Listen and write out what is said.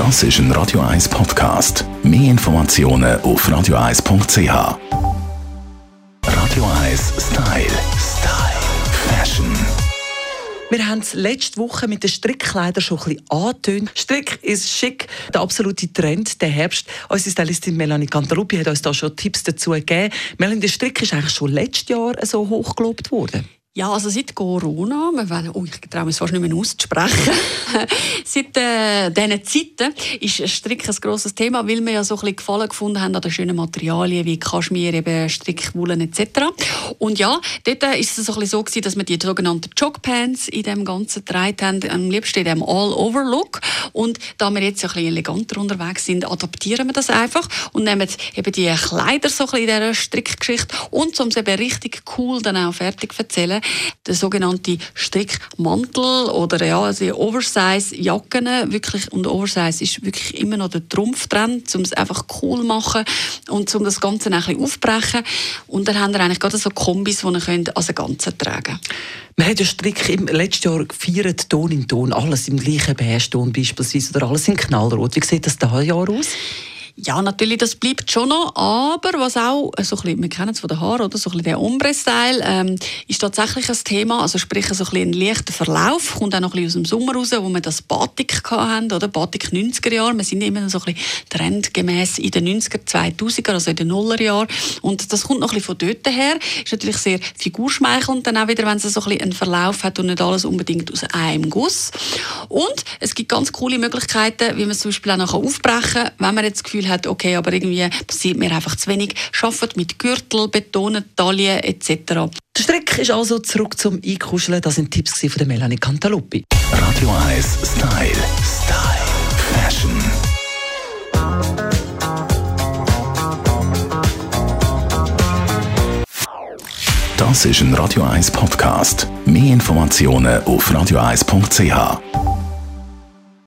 Das ist ein Radio 1 Podcast. Mehr Informationen auf radio1.ch. Radio 1 Style. Style. Fashion. Wir haben es letzte Woche mit den Strickkleidern schon ein bisschen angetönt. Strick ist schick, der absolute Trend, der Herbst. Unsere Stylistin Melanie Cantaluppi hat uns da schon Tipps dazu gegeben. Melanie, der Strick ist eigentlich schon letztes Jahr so hochgelobt worden. Ja, also seit Corona, wir wollen, oh, ich traue mich fast nicht mehr auszusprechen, seit äh, diesen Zeiten ist Strick ein grosses Thema, weil wir ja so ein bisschen Gefallen gefunden haben an den schönen Materialien wie Kaschmir, eben Strickwullen etc. Und ja, dort war es so, ein bisschen so gewesen, dass wir die sogenannten Jogpants in dem Ganzen getragen haben, am liebsten in dem All-Over-Look. Und da wir jetzt ein bisschen eleganter unterwegs sind, adaptieren wir das einfach und nehmen eben die Kleider so ein bisschen in dieser Strickgeschichte und um es eben richtig cool dann auch fertig zu erzählen, der sogenannte Strickmantel oder ja, also Oversize-Jacken. Wirklich, und Oversize ist wirklich immer noch der Trumpftrend, um es einfach cool machen und um das Ganze ein bisschen aufbrechen. Und dann haben wir eigentlich gerade so Kombis, die ihr als Ganze tragen könnt. Man hat ja Strick im letzten Jahr gefeiert, Ton in Ton, alles im gleichen Beige-Ton beispielsweise oder alles in Knallrot. Wie sieht das da Jahr aus? Ja, natürlich, das bleibt schon noch, aber was auch, so ein bisschen, wir kennen es von den Haaren, oder, so ein bisschen der Ombre-Style, ähm, ist tatsächlich ein Thema, also sprich so ein, ein leichter Verlauf, kommt auch noch ein bisschen aus dem Sommer raus, wo wir das Batik hatten, oder, Batik 90er Jahre, wir sind immer so ein bisschen trendgemäß in den 90er, 2000er, also in den Nuller Jahren und das kommt noch ein bisschen von dort her, ist natürlich sehr figurschmeichelnd, dann auch wieder, wenn es so ein bisschen einen Verlauf hat und nicht alles unbedingt aus einem Guss. Und es gibt ganz coole Möglichkeiten, wie man es zum Beispiel auch noch aufbrechen kann, wenn man jetzt das Gefühl hat, okay, aber irgendwie passiert mir einfach zu wenig. Arbeitet mit Gürtel, Betonen, Taille etc. Der Strick ist also zurück zum Einkuscheln. Das sind Tipps von der Melanie Cantaluppi. Radio 1 Style. Style. Fashion. Das ist ein Radio 1 Podcast. Mehr Informationen auf radio1.ch.